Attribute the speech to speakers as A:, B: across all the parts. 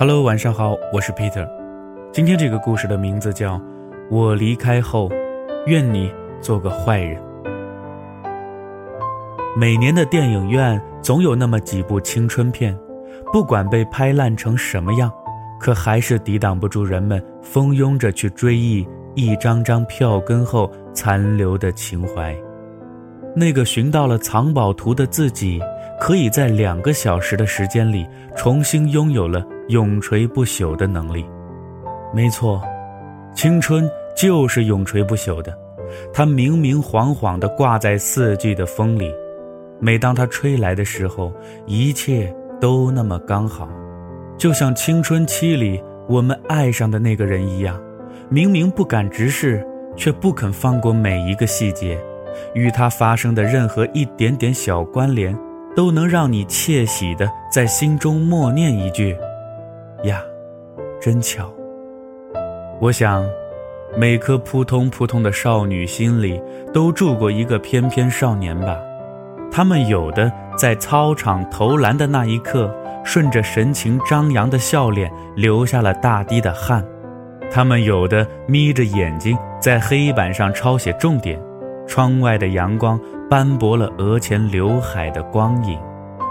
A: Hello，晚上好，我是 Peter。今天这个故事的名字叫《我离开后，愿你做个坏人》。每年的电影院总有那么几部青春片，不管被拍烂成什么样，可还是抵挡不住人们蜂拥着去追忆一张张票根后残留的情怀。那个寻到了藏宝图的自己，可以在两个小时的时间里重新拥有了。永垂不朽的能力，没错，青春就是永垂不朽的。它明明晃晃地挂在四季的风里，每当它吹来的时候，一切都那么刚好，就像青春期里我们爱上的那个人一样，明明不敢直视，却不肯放过每一个细节，与他发生的任何一点点小关联，都能让你窃喜地在心中默念一句。呀，真巧。我想，每颗扑通扑通的少女心里都住过一个翩翩少年吧。他们有的在操场投篮的那一刻，顺着神情张扬的笑脸流下了大滴的汗；他们有的眯着眼睛在黑板上抄写重点，窗外的阳光斑驳了额前刘海的光影，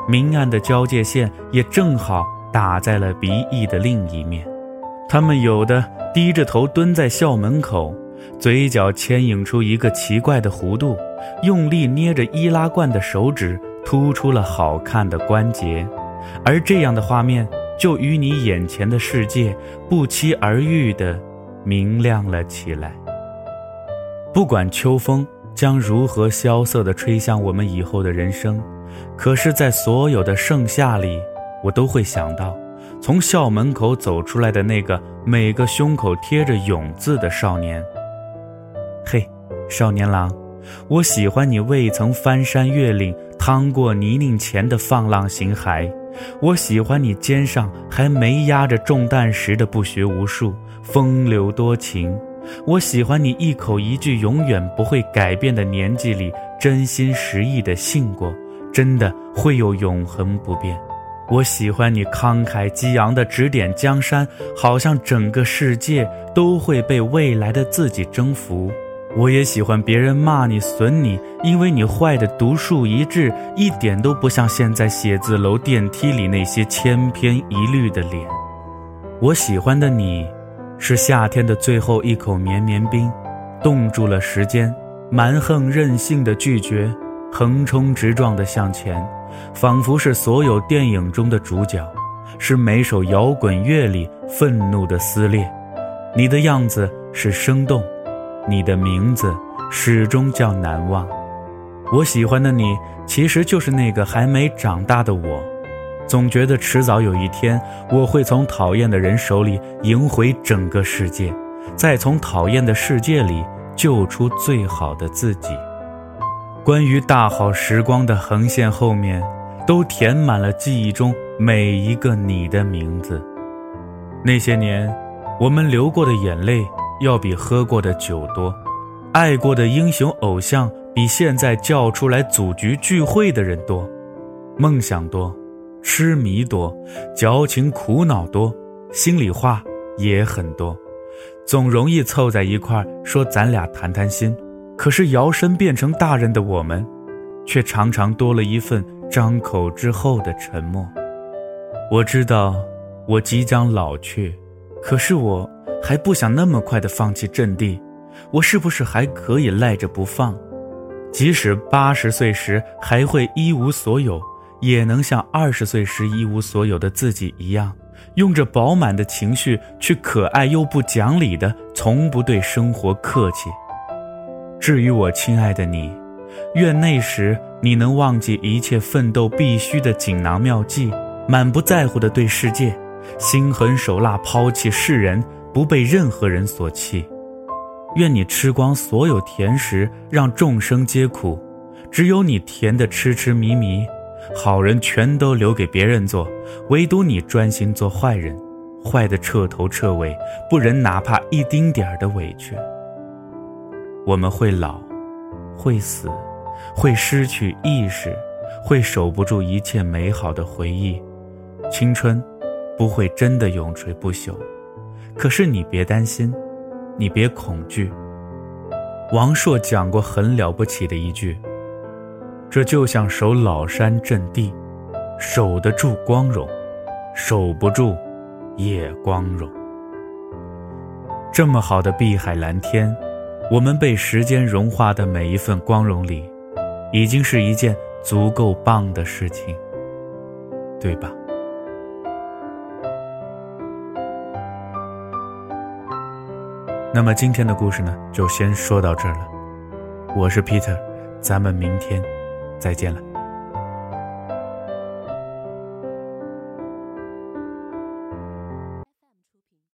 A: 明暗的交界线也正好。打在了鼻翼的另一面，他们有的低着头蹲在校门口，嘴角牵引出一个奇怪的弧度，用力捏着易拉罐的手指突出了好看的关节，而这样的画面就与你眼前的世界不期而遇的明亮了起来。不管秋风将如何萧瑟地吹向我们以后的人生，可是，在所有的盛夏里。我都会想到，从校门口走出来的那个每个胸口贴着“勇”字的少年。嘿，少年郎，我喜欢你未曾翻山越岭、趟过泥泞前的放浪形骸；我喜欢你肩上还没压着重担时的不学无术、风流多情；我喜欢你一口一句永远不会改变的年纪里真心实意的信过，真的会有永恒不变。我喜欢你慷慨激昂的指点江山，好像整个世界都会被未来的自己征服。我也喜欢别人骂你损你，因为你坏的独树一帜，一点都不像现在写字楼电梯里那些千篇一律的脸。我喜欢的你，是夏天的最后一口绵绵冰，冻住了时间，蛮横任性的拒绝，横冲直撞的向前。仿佛是所有电影中的主角，是每首摇滚乐里愤怒的撕裂。你的样子是生动，你的名字始终叫难忘。我喜欢的你，其实就是那个还没长大的我。总觉得迟早有一天，我会从讨厌的人手里赢回整个世界，再从讨厌的世界里救出最好的自己。关于大好时光的横线后面，都填满了记忆中每一个你的名字。那些年，我们流过的眼泪要比喝过的酒多，爱过的英雄偶像比现在叫出来组局聚会的人多，梦想多，痴迷多，矫情苦恼多，心里话也很多，总容易凑在一块说咱俩谈谈心。可是摇身变成大人的我们，却常常多了一份张口之后的沉默。我知道我即将老去，可是我还不想那么快的放弃阵地。我是不是还可以赖着不放？即使八十岁时还会一无所有，也能像二十岁时一无所有的自己一样，用着饱满的情绪去可爱又不讲理的，从不对生活客气。至于我亲爱的你，愿那时你能忘记一切奋斗必须的锦囊妙计，满不在乎的对世界，心狠手辣抛弃世人，不被任何人所弃。愿你吃光所有甜食，让众生皆苦，只有你甜的痴痴迷迷。好人全都留给别人做，唯独你专心做坏人，坏的彻头彻尾，不忍哪怕一丁点儿的委屈。我们会老，会死，会失去意识，会守不住一切美好的回忆。青春，不会真的永垂不朽。可是你别担心，你别恐惧。王朔讲过很了不起的一句：“这就像守老山阵地，守得住光荣，守不住也光荣。”这么好的碧海蓝天，我们被时间融化的每一份光荣里，已经是一件足够棒的事情，对吧？那么今天的故事呢，就先说到这儿了。我是 Peter，咱们明天再见了。